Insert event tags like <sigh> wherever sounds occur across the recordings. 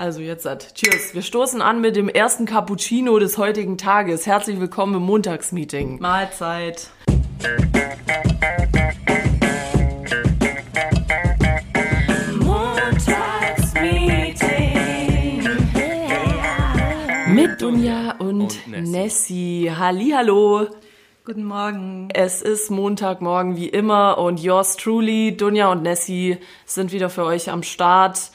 Also jetzt hat. Cheers. Wir stoßen an mit dem ersten Cappuccino des heutigen Tages. Herzlich willkommen im Montagsmeeting. Mahlzeit. Mit Dunja und, Und Nessie. Nessie. Hallihallo. Guten Morgen. Es ist Montagmorgen wie immer und yours truly, Dunja und Nessie sind wieder für euch am Start.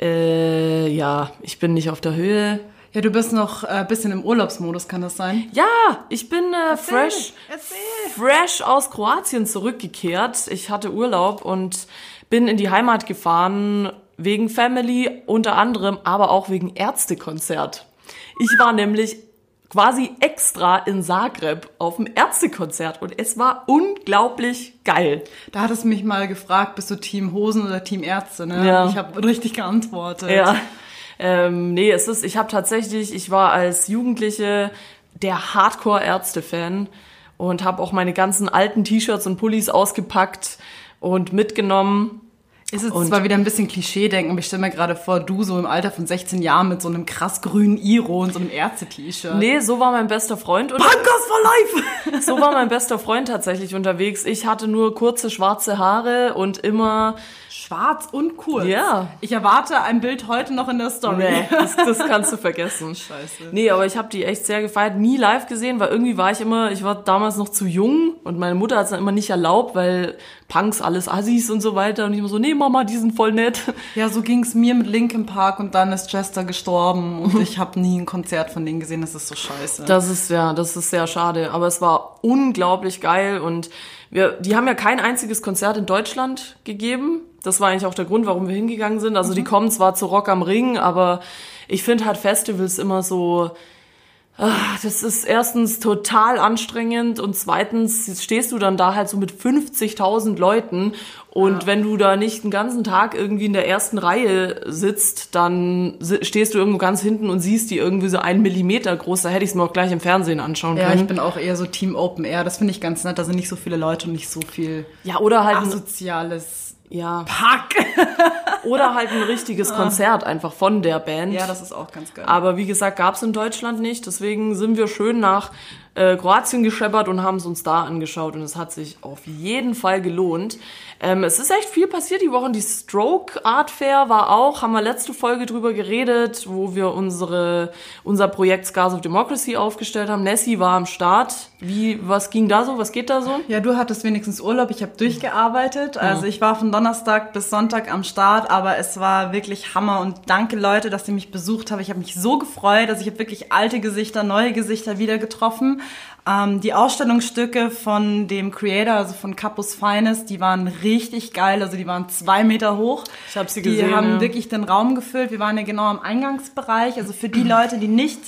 Äh, ja, ich bin nicht auf der Höhe. Ja, du bist noch ein äh, bisschen im Urlaubsmodus, kann das sein? Ja, ich bin äh, fresh, erzähl. fresh aus Kroatien zurückgekehrt. Ich hatte Urlaub und bin in die Heimat gefahren wegen Family unter anderem, aber auch wegen Ärztekonzert. Ich war nämlich quasi extra in Zagreb auf dem Ärztekonzert und es war unglaublich geil. Da hattest du mich mal gefragt, bist du Team Hosen oder Team Ärzte, ne? Ja. Ich habe richtig geantwortet. Ja. Ähm, nee, es ist, ich habe tatsächlich, ich war als Jugendliche der Hardcore-Ärzte-Fan und habe auch meine ganzen alten T-Shirts und Pullis ausgepackt und mitgenommen. Ist es Und- zwar wieder ein bisschen Klischee-denken, aber ich stelle mir gerade vor, du so im Alter von 16 Jahren mit so einem krass grünen Iro und so einem Ärzte-T-Shirt. Nee, so war mein bester Freund. Und Punkers for life! <laughs> so war mein bester Freund tatsächlich unterwegs. Ich hatte nur kurze schwarze Haare und immer Schwarz und kurz. Ja. Ich erwarte ein Bild heute noch in der Story. Nee, <laughs> das, das kannst du vergessen. Scheiße. Nee, aber ich habe die echt sehr gefeiert. Nie live gesehen, weil irgendwie war ich immer, ich war damals noch zu jung und meine Mutter hat es dann immer nicht erlaubt, weil Punks alles Assis und so weiter. Und ich immer so, nee, Mama, die sind voll nett. Ja, so ging's mir mit Linkin Park und dann ist Chester gestorben und <laughs> ich habe nie ein Konzert von denen gesehen. Das ist so scheiße. Das ist ja, das ist sehr schade. Aber es war unglaublich geil und wir, die haben ja kein einziges Konzert in Deutschland gegeben. Das war eigentlich auch der Grund, warum wir hingegangen sind. Also die kommen zwar zu Rock am Ring, aber ich finde halt Festivals immer so, das ist erstens total anstrengend und zweitens stehst du dann da halt so mit 50.000 Leuten und wenn du da nicht den ganzen Tag irgendwie in der ersten Reihe sitzt, dann stehst du irgendwo ganz hinten und siehst die irgendwie so einen Millimeter groß. Da hätte ich es mir auch gleich im Fernsehen anschauen ja, ich können. bin auch eher so Team Open Air. Das finde ich ganz nett. Da sind nicht so viele Leute und nicht so viel Ja, oder halt asoziales ja, Pack. <laughs> oder halt ein richtiges Konzert einfach von der Band. ja, das ist auch ganz geil. Aber wie gesagt, gab's in Deutschland nicht. Deswegen sind wir schön nach äh, Kroatien gescheppert und haben es uns da angeschaut. Und es hat sich auf jeden Fall gelohnt. Ähm, es ist echt viel passiert die Woche. Die Stroke Art Fair war auch, haben wir letzte Folge drüber geredet, wo wir unsere, unser Projekt Scars of Democracy aufgestellt haben. Nessie war am Start. Wie, was ging da so? Was geht da so? Ja, du hattest wenigstens Urlaub, ich habe durchgearbeitet. Also ich war von Donnerstag bis Sonntag am Start, aber es war wirklich Hammer und danke Leute, dass ihr mich besucht habt. Ich habe mich so gefreut, dass ich habe wirklich alte Gesichter, neue Gesichter wieder getroffen. Ähm, die Ausstellungsstücke von dem Creator, also von Capus Finest, die waren richtig geil. Also die waren zwei Meter hoch. Ich hab sie Die gesehen, haben ja. wirklich den Raum gefüllt. Wir waren ja genau am Eingangsbereich. Also für die Leute, die nicht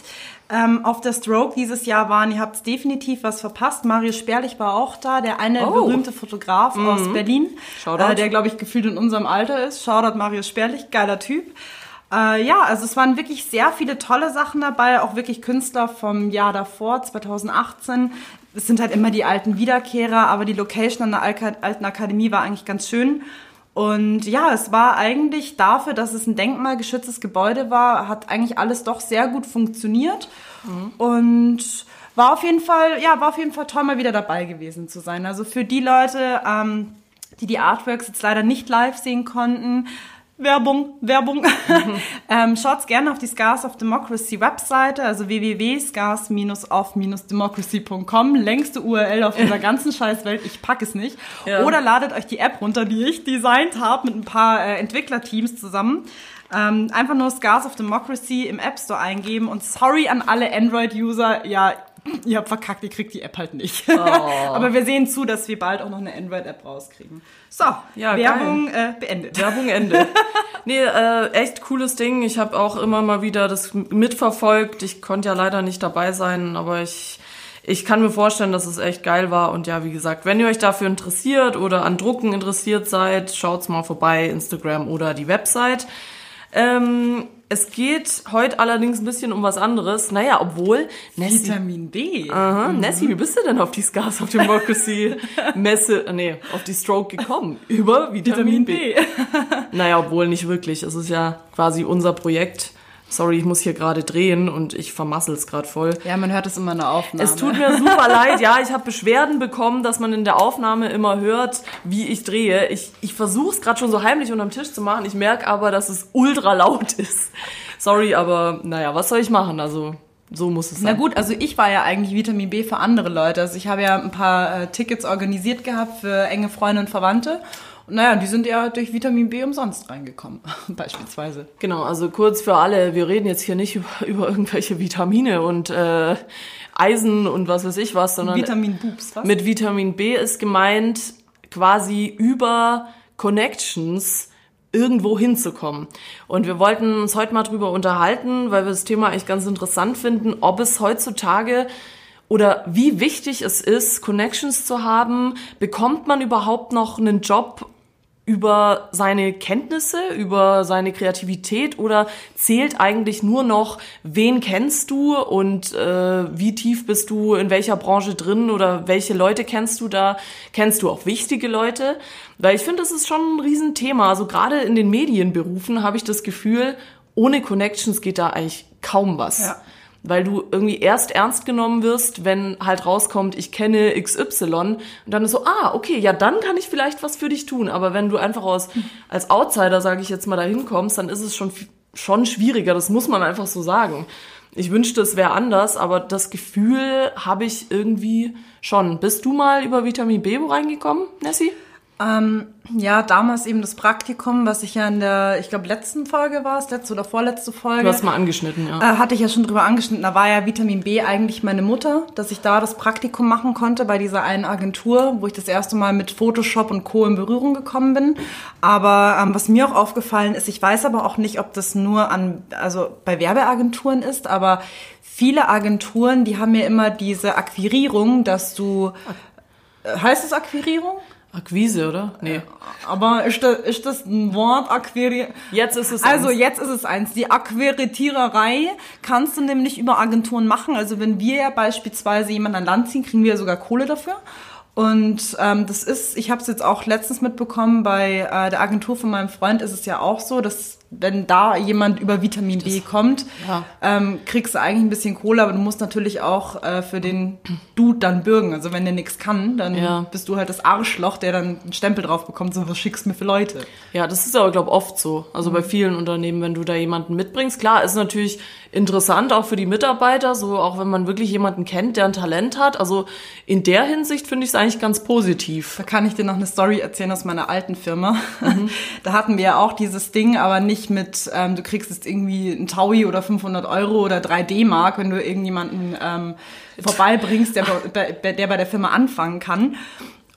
ähm, auf der Stroke dieses Jahr waren, ihr habt definitiv was verpasst. Mario Sperlich war auch da, der eine Oh. berühmte Fotograf aus Berlin, Shoutout. äh, der glaube ich gefühlt in unserem Alter ist. Shoutout Mario Sperlich, geiler Typ. Äh, ja, also es waren wirklich sehr viele tolle Sachen dabei, auch wirklich Künstler vom Jahr davor, 2018. Es sind halt immer die alten Wiederkehrer, aber die Location an der alten Akademie war eigentlich ganz schön. Und ja, es war eigentlich dafür, dass es ein denkmalgeschütztes Gebäude war, hat eigentlich alles doch sehr gut funktioniert. Und war auf jeden Fall, ja, war auf jeden Fall toll, mal wieder dabei gewesen zu sein. Also für die Leute, ähm, die die Artworks jetzt leider nicht live sehen konnten, Werbung, Werbung. <laughs> ähm, schaut's gerne auf die Scars of Democracy Webseite, also www.scars-of-democracy.com. Längste URL auf dieser <laughs> ganzen Scheißwelt. Ich pack es nicht. Ja. Oder ladet euch die App runter, die ich designt habe mit ein paar äh, Entwicklerteams zusammen. Ähm, einfach nur Scars of Democracy im App Store eingeben und sorry an alle Android-User, ja, ihr habt verkackt, ihr kriegt die App halt nicht. Oh. <laughs> Aber wir sehen zu, dass wir bald auch noch eine Android-App rauskriegen. So, Ja, Werbung äh, beendet. Werbung Ende. nee, äh, echt cooles Ding. Ich habe auch immer mal wieder das mitverfolgt. Ich konnte ja leider nicht dabei sein, aber ich, ich kann mir vorstellen, dass es echt geil war. Und ja, wie gesagt, wenn ihr euch dafür interessiert oder an Drucken interessiert seid, schaut's mal vorbei, Instagram oder die Website. Ähm, es geht heute allerdings ein bisschen um was anderes. Naja, obwohl Nessie, Vitamin B. Aha, Nessie, wie bist du denn auf die Scars of Democracy <laughs> Messe, nee, auf die Stroke gekommen? Über Vitamin, Vitamin B. B. Naja, obwohl nicht wirklich. Es ist ja quasi unser Projekt. Sorry, ich muss hier gerade drehen und ich vermassel's gerade voll. Ja, man hört es immer in der Aufnahme. Es tut mir super leid. Ja, ich habe Beschwerden bekommen, dass man in der Aufnahme immer hört, wie ich drehe. Ich, ich versuche es gerade schon so heimlich unterm Tisch zu machen. Ich merke aber, dass es ultra laut ist. Sorry, aber naja, was soll ich machen? Also so muss es sein. Na gut, also ich war ja eigentlich Vitamin B für andere Leute. Also ich habe ja ein paar äh, Tickets organisiert gehabt für enge Freunde und Verwandte. Und naja, die sind ja durch Vitamin B umsonst reingekommen, <laughs> beispielsweise. Genau, also kurz für alle, wir reden jetzt hier nicht über, <laughs> über irgendwelche Vitamine und äh, Eisen und was weiß ich was, sondern Vitamin Boobs, was? mit Vitamin B ist gemeint, quasi über Connections irgendwo hinzukommen. Und wir wollten uns heute mal drüber unterhalten, weil wir das Thema eigentlich ganz interessant finden, ob es heutzutage oder wie wichtig es ist, Connections zu haben. Bekommt man überhaupt noch einen Job über seine Kenntnisse, über seine Kreativität oder zählt eigentlich nur noch, wen kennst du und äh, wie tief bist du in welcher Branche drin oder welche Leute kennst du da? Kennst du auch wichtige Leute? Weil ich finde, das ist schon ein Riesenthema. Also gerade in den Medienberufen habe ich das Gefühl, ohne Connections geht da eigentlich kaum was. Ja weil du irgendwie erst ernst genommen wirst, wenn halt rauskommt, ich kenne XY und dann ist so, ah, okay, ja, dann kann ich vielleicht was für dich tun, aber wenn du einfach aus, als Outsider, sage ich jetzt mal, dahin kommst, dann ist es schon, schon schwieriger, das muss man einfach so sagen. Ich wünschte, es wäre anders, aber das Gefühl habe ich irgendwie schon. Bist du mal über Vitamin B reingekommen, Nessie? Ähm, ja, damals eben das Praktikum, was ich ja in der, ich glaube, letzten Folge war es, letzte oder vorletzte Folge. Du hast mal angeschnitten, ja. Äh, hatte ich ja schon drüber angeschnitten. Da war ja Vitamin B eigentlich meine Mutter, dass ich da das Praktikum machen konnte bei dieser einen Agentur, wo ich das erste Mal mit Photoshop und Co. in Berührung gekommen bin. Aber ähm, was mir auch aufgefallen ist, ich weiß aber auch nicht, ob das nur an, also bei Werbeagenturen ist, aber viele Agenturen, die haben ja immer diese Akquirierung, dass du, äh, heißt es Akquirierung? Akquise, oder? Nee. Aber ist das, ist das ein Wort, Akquiri? Jetzt ist es Also eins. jetzt ist es eins. Die Akquiritiererei kannst du nämlich über Agenturen machen. Also wenn wir ja beispielsweise jemanden an Land ziehen, kriegen wir ja sogar Kohle dafür. Und ähm, das ist, ich habe es jetzt auch letztens mitbekommen, bei äh, der Agentur von meinem Freund ist es ja auch so, dass wenn da jemand über Vitamin B kommt, ja. ähm, kriegst du eigentlich ein bisschen Kohle, aber du musst natürlich auch äh, für den Dude dann bürgen. Also wenn der nichts kann, dann ja. bist du halt das Arschloch, der dann einen Stempel drauf bekommt, so was schickst du mir für Leute. Ja, das ist aber, glaube oft so. Also mhm. bei vielen Unternehmen, wenn du da jemanden mitbringst. Klar, ist natürlich interessant auch für die Mitarbeiter, so auch wenn man wirklich jemanden kennt, der ein Talent hat. Also in der Hinsicht finde ich es eigentlich ganz positiv. Da kann ich dir noch eine Story erzählen aus meiner alten Firma. Mhm. <laughs> Da hatten wir ja auch dieses Ding, aber nicht mit, ähm, du kriegst jetzt irgendwie ein Taui oder 500 Euro oder 3 D-Mark, wenn du irgendjemanden ähm, vorbeibringst, der bei, der bei der Firma anfangen kann.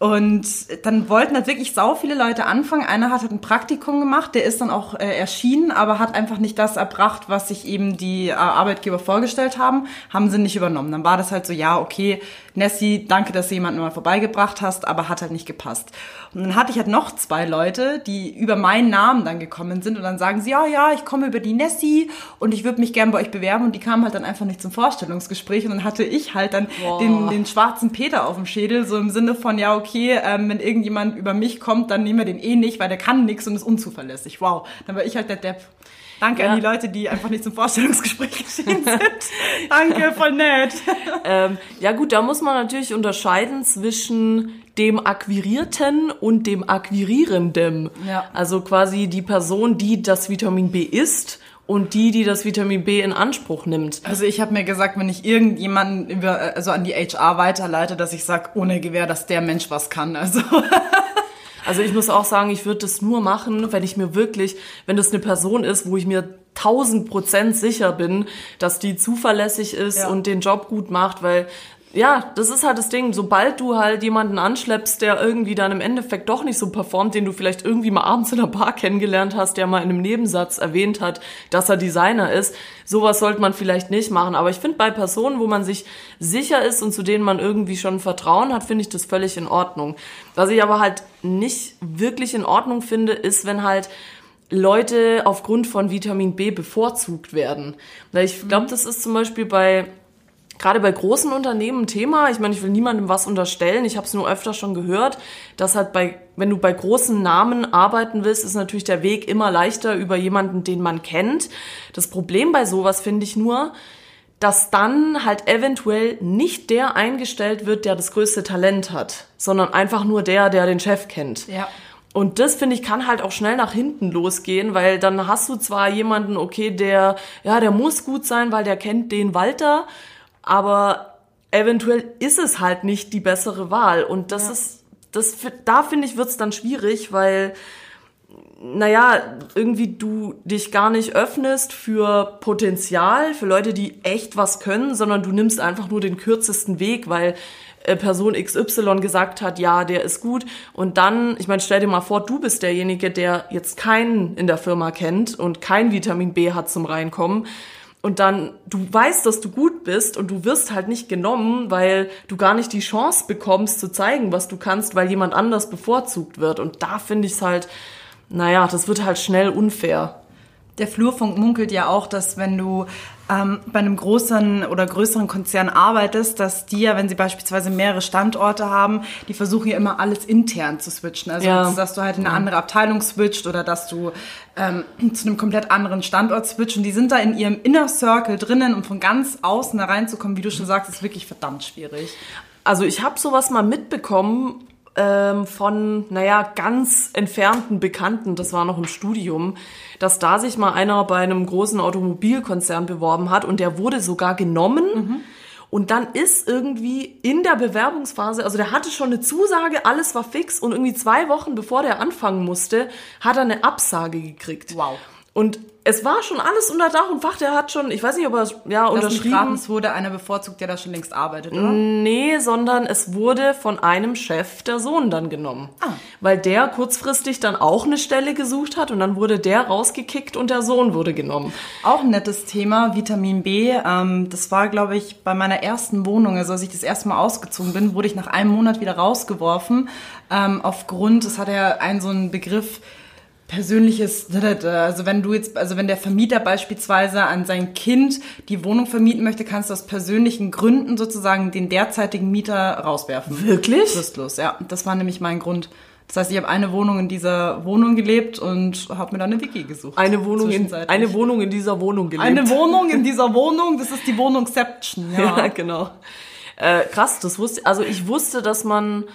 Und dann wollten halt wirklich sau viele Leute anfangen. Einer hat halt ein Praktikum gemacht, der ist dann auch äh, erschienen, aber hat einfach nicht das erbracht, was sich eben die äh, Arbeitgeber vorgestellt haben, haben sie nicht übernommen. Dann war das halt so, ja, okay, Nessie, danke, dass du jemanden mal vorbeigebracht hast, aber hat halt nicht gepasst. Und dann hatte ich halt noch zwei Leute, die über meinen Namen dann gekommen sind und dann sagen sie, ja, ja, ich komme über die Nessie und ich würde mich gern bei euch bewerben und die kamen halt dann einfach nicht zum Vorstellungsgespräch und dann hatte ich halt dann den, den schwarzen Peter auf dem Schädel, so im Sinne von, ja, okay, ähm, wenn irgendjemand über mich kommt, dann nehmen wir den eh nicht, weil der kann nichts und ist unzuverlässig. Wow, dann war ich halt der Depp. Danke ja. an die Leute, die einfach nicht zum Vorstellungsgespräch <laughs> erschienen sind. Danke, voll nett. <laughs> Ähm, ja gut, da muss man natürlich unterscheiden zwischen dem Akquirierten und dem Akquirierenden. Ja. Also quasi die Person, die das Vitamin B isst und die, die das Vitamin B in Anspruch nimmt. Also ich habe mir gesagt, wenn ich irgendjemanden über, also an die HR weiterleite, dass ich sage, ohne Gewehr, dass der Mensch was kann. Also <laughs> Also ich muss auch sagen, ich würde das nur machen, wenn ich mir wirklich, wenn das eine Person ist, wo ich mir tausend Prozent sicher bin, dass die zuverlässig ist ja. und den Job gut macht, weil ja, das ist halt das Ding. Sobald du halt jemanden anschleppst, der irgendwie dann im Endeffekt doch nicht so performt, den du vielleicht irgendwie mal abends in der Bar kennengelernt hast, der mal in einem Nebensatz erwähnt hat, dass er Designer ist, sowas sollte man vielleicht nicht machen. Aber ich finde, bei Personen, wo man sich sicher ist und zu denen man irgendwie schon Vertrauen hat, finde ich das völlig in Ordnung. Was ich aber halt nicht wirklich in Ordnung finde, ist, wenn halt Leute aufgrund von Vitamin B bevorzugt werden. Ich glaube, das ist zum Beispiel bei gerade bei großen Unternehmen ein Thema. Ich meine, ich will niemandem was unterstellen. Ich habe es nur öfter schon gehört, dass halt bei, wenn du bei großen Namen arbeiten willst, ist natürlich der Weg immer leichter über jemanden, den man kennt. Das Problem bei sowas finde ich nur, dass dann halt eventuell nicht der eingestellt wird, der das größte Talent hat, sondern einfach nur der, der den Chef kennt. Ja. Und das finde ich kann halt auch schnell nach hinten losgehen, weil dann hast du zwar jemanden, okay, der ja, der muss gut sein, weil der kennt den Walter, aber eventuell ist es halt nicht die bessere Wahl und das Ja. ist das da finde ich wird's dann schwierig, weil naja, irgendwie du dich gar nicht öffnest für Potenzial, für Leute, die echt was können, sondern du nimmst einfach nur den kürzesten Weg, weil äh, Person XY gesagt hat, ja, der ist gut. Und dann, ich meine, stell dir mal vor, du bist derjenige, der jetzt keinen in der Firma kennt und kein Vitamin B hat zum Reinkommen. Und dann, du weißt, dass du gut bist und du wirst halt nicht genommen, weil du gar nicht die Chance bekommst zu zeigen, was du kannst, weil jemand anders bevorzugt wird. Und da finde ich es halt, naja, das wird halt schnell unfair. Der Flurfunk munkelt ja auch, dass wenn du ähm, bei einem großen oder größeren Konzern arbeitest, dass die ja, wenn sie beispielsweise mehrere Standorte haben, die versuchen ja immer alles intern zu switchen. Also Ja. dass du halt in eine andere Abteilung switcht oder dass du ähm, zu einem komplett anderen Standort switcht. Und die sind da in ihrem Inner Circle drinnen, um von ganz außen da reinzukommen, wie du schon sagst, ist wirklich verdammt schwierig. Also ich habe sowas mal mitbekommen ähm, von, naja, ganz entfernten Bekannten, das war noch im Studium, dass da sich mal einer bei einem großen Automobilkonzern beworben hat und der wurde sogar genommen. Und dann ist irgendwie in der Bewerbungsphase, also der hatte schon eine Zusage, alles war fix und irgendwie zwei Wochen bevor der anfangen musste, hat er eine Absage gekriegt. Wow. Und es war schon alles unter Dach und Fach, der hat schon, ich weiß nicht, ob er ja, mich unterschrieben raten, es wurde einer bevorzugt, der da schon längst arbeitet, oder? Nee, sondern es wurde von einem Chef der Sohn dann genommen. Ah. Weil der kurzfristig dann auch eine Stelle gesucht hat und dann wurde der rausgekickt und der Sohn wurde genommen. Auch ein nettes Thema, Vitamin B. Ähm, das war, glaube ich, bei meiner ersten Wohnung, also als ich das erste Mal ausgezogen bin, wurde ich nach einem Monat wieder rausgeworfen. Ähm, aufgrund, das hat ja einen so einen Begriff, persönliches, also wenn du jetzt, also wenn der Vermieter beispielsweise an sein Kind die Wohnung vermieten möchte, kannst du aus persönlichen Gründen sozusagen den derzeitigen Mieter rauswerfen. Wirklich? Fristlos, ja. Das war nämlich mein Grund. Das heißt, ich habe eine Wohnung in dieser Wohnung gelebt und habe mir dann eine Wiki gesucht. Eine Wohnung, in, eine Wohnung in dieser Wohnung gelebt. Eine Wohnung in dieser Wohnung, das ist die Wohnungsception, <laughs> ja. ja, genau. Äh, krass, das wusste, also ich wusste, dass man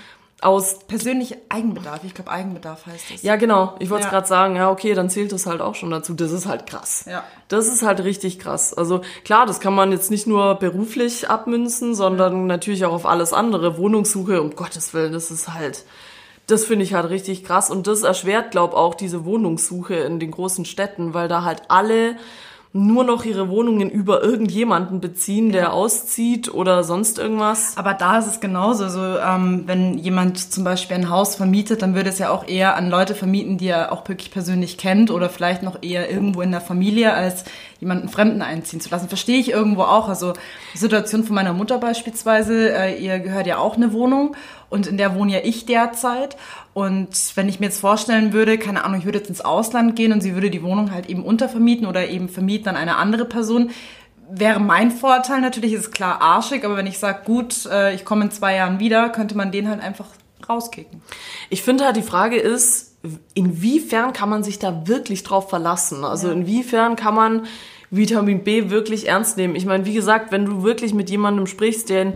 aus Persönliche Eigenbedarf, ich glaube Eigenbedarf heißt das. Ja, genau. Ich wollte Ja. gerade sagen, ja, okay, dann zählt das halt auch schon dazu. Das ist halt krass. Ja. Das ist halt richtig krass. Also klar, das kann man jetzt nicht nur beruflich abmünzen, sondern natürlich auch auf alles andere. Wohnungssuche, um Gottes Willen, das ist halt, das finde ich halt richtig krass. Und das erschwert, glaub auch diese Wohnungssuche in den großen Städten, weil da halt alle nur noch ihre Wohnungen über irgendjemanden beziehen, der auszieht oder sonst irgendwas. Aber da ist es genauso. Also, ähm, wenn jemand zum Beispiel ein Haus vermietet, dann würde es ja auch eher an Leute vermieten, die er auch wirklich persönlich kennt oder vielleicht noch eher irgendwo in der Familie, als jemanden Fremden einziehen zu lassen. Verstehe ich irgendwo auch. Also die Situation von meiner Mutter beispielsweise, äh, ihr gehört ja auch eine Wohnung und in der wohne ja ich derzeit. Und wenn ich mir jetzt vorstellen würde, keine Ahnung, ich würde jetzt ins Ausland gehen und sie würde die Wohnung halt eben untervermieten oder eben vermieten an eine andere Person, wäre mein Vorteil natürlich, ist es klar arschig, aber wenn ich sage, gut, äh, ich komme in zwei Jahren wieder, könnte man den halt einfach rauskicken. Ich finde halt, die Frage ist, inwiefern kann man sich da wirklich drauf verlassen? Also inwiefern kann man Vitamin B wirklich ernst nehmen? Ich meine, wie gesagt, wenn du wirklich mit jemandem sprichst, der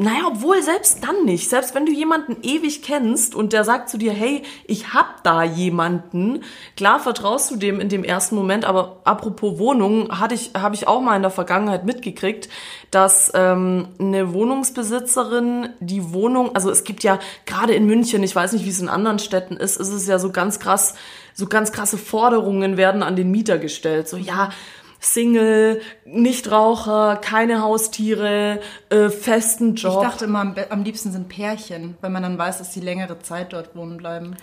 naja, obwohl selbst dann nicht. Selbst wenn du jemanden ewig kennst und der sagt zu dir, hey, ich hab da jemanden, klar vertraust du dem in dem ersten Moment, aber apropos Wohnung, hatte ich, habe ich auch mal in der Vergangenheit mitgekriegt, dass ähm, eine Wohnungsbesitzerin die Wohnung, also es gibt ja gerade in München, ich weiß nicht, wie es in anderen Städten ist, ist es ja so ganz krass, so ganz krasse Forderungen werden an den Mieter gestellt. So, ja, Single, Nichtraucher, keine Haustiere, äh, festen Job. Ich dachte immer, am, am liebsten sind Pärchen, weil man dann weiß, dass sie längere Zeit dort wohnen bleiben.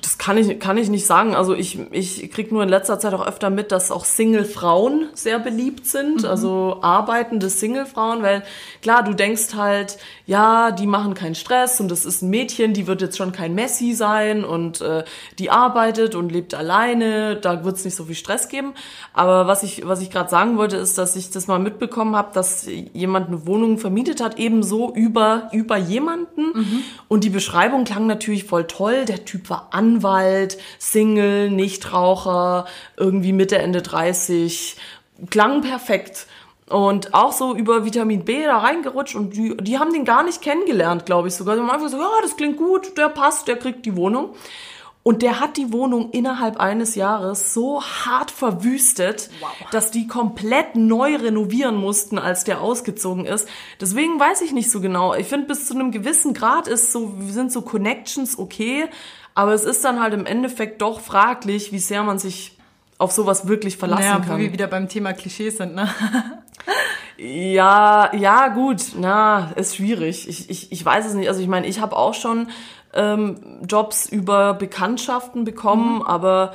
Das kann ich, kann ich nicht sagen. Also ich, ich krieg nur in letzter Zeit auch öfter mit, dass auch Single-Frauen sehr beliebt sind. Mhm. Also arbeitende Single-Frauen, weil klar, du denkst halt, ja, die machen keinen Stress und das ist ein Mädchen, die wird jetzt schon kein Messi sein und äh, die arbeitet und lebt alleine, da wird es nicht so viel Stress geben. Aber was ich, was ich gerade sagen wollte, ist, dass ich das mal mitbekommen habe, dass jemand eine Wohnung vermietet hat, ebenso über, über jemanden. Mhm. Und die Beschreibung klang natürlich voll toll. Der der Typ war Anwalt, Single, Nichtraucher, irgendwie Mitte, Ende 30, klang perfekt. Und auch so über Vitamin B da reingerutscht und die, die haben den gar nicht kennengelernt, glaube ich sogar. Die haben einfach gesagt, ja, das klingt gut, der passt, der kriegt die Wohnung. Und der hat die Wohnung innerhalb eines Jahres so hart verwüstet, wow. dass die komplett neu renovieren mussten, als der ausgezogen ist. Deswegen weiß ich nicht so genau. Ich finde, bis zu einem gewissen Grad ist so, sind so Connections okay, aber es ist dann halt im Endeffekt doch fraglich, wie sehr man sich auf sowas wirklich verlassen naja, kann. Wo wir wieder beim Thema Klischees sind, ne? <laughs> ja, ja, gut, na, ist schwierig. Ich, ich, ich weiß es nicht. Also ich meine, ich habe auch schon ähm, Jobs über Bekanntschaften bekommen, mhm. aber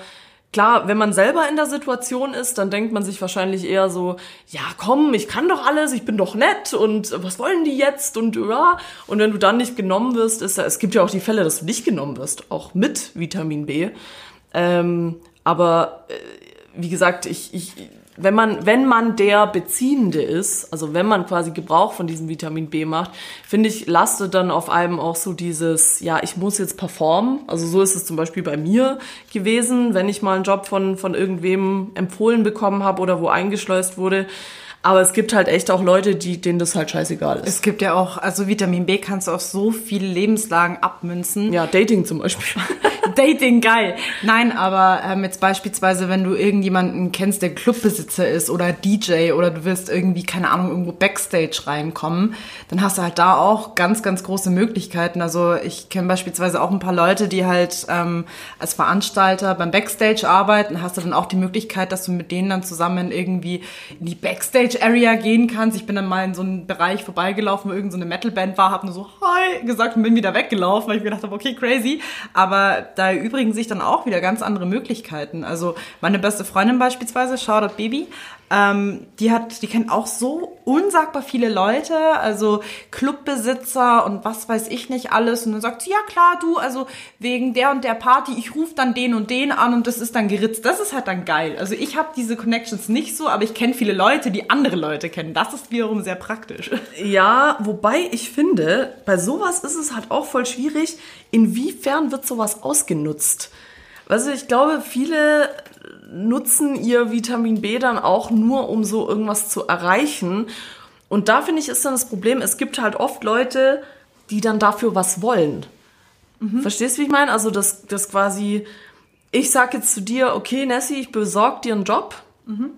klar, wenn man selber in der Situation ist, dann denkt man sich wahrscheinlich eher so, ja, komm, ich kann doch alles, ich bin doch nett und was wollen die jetzt und ja, und wenn du dann nicht genommen wirst, ist es gibt ja auch die Fälle, dass du nicht genommen wirst, auch mit Vitamin B. Ähm, aber äh, wie gesagt, ich, ich wenn man, wenn man der Beziehende ist, also wenn man quasi Gebrauch von diesem Vitamin B macht, finde ich, lastet dann auf einem auch so dieses, ja, ich muss jetzt performen. Also so ist es zum Beispiel bei mir gewesen, wenn ich mal einen Job von, von irgendwem empfohlen bekommen habe oder wo eingeschleust wurde, aber es gibt halt echt auch Leute, die, denen das halt scheißegal ist. Es gibt ja auch, also Vitamin B kannst du auf so viele Lebenslagen abmünzen. Ja, Dating zum Beispiel. <laughs> Dating, geil. Nein, aber ähm, jetzt beispielsweise, wenn du irgendjemanden kennst, der Clubbesitzer ist oder DJ oder du willst irgendwie, keine Ahnung, irgendwo Backstage reinkommen, dann hast du halt da auch ganz, ganz große Möglichkeiten. Also ich kenne beispielsweise auch ein paar Leute, die halt ähm, als Veranstalter beim Backstage arbeiten. Hast du dann auch die Möglichkeit, dass du mit denen dann zusammen irgendwie in die Backstage Backstage-Area gehen kannst. Ich bin dann mal in so einen Bereich vorbeigelaufen, wo irgendeine so Metal-Band war, habe nur so Hi gesagt und bin wieder weggelaufen, weil ich mir gedacht habe, okay, crazy. Aber da erübrigen sich dann auch wieder ganz andere Möglichkeiten. Also meine beste Freundin beispielsweise, Shoutout Baby, ähm, die hat, die kennt auch so unsagbar viele Leute, also Clubbesitzer und was weiß ich nicht alles. Und dann sagt sie, ja klar, du, also wegen der und der Party, ich rufe dann den und den an und das ist dann geritzt. Das ist halt dann geil. Also ich habe diese Connections nicht so, aber ich kenne viele Leute, die andere Leute kennen. Das ist wiederum sehr praktisch. Ja, wobei ich finde, bei sowas ist es halt auch voll schwierig, inwiefern wird sowas ausgenutzt. Also ich glaube, viele nutzen ihr Vitamin B dann auch nur, um so irgendwas zu erreichen. Und da finde ich, ist dann das Problem, es gibt halt oft Leute, die dann dafür was wollen. Mhm. Verstehst du, wie ich meine? Also, das, das quasi, ich sag jetzt zu dir, okay, Nessie, ich besorg dir einen Job. Mhm.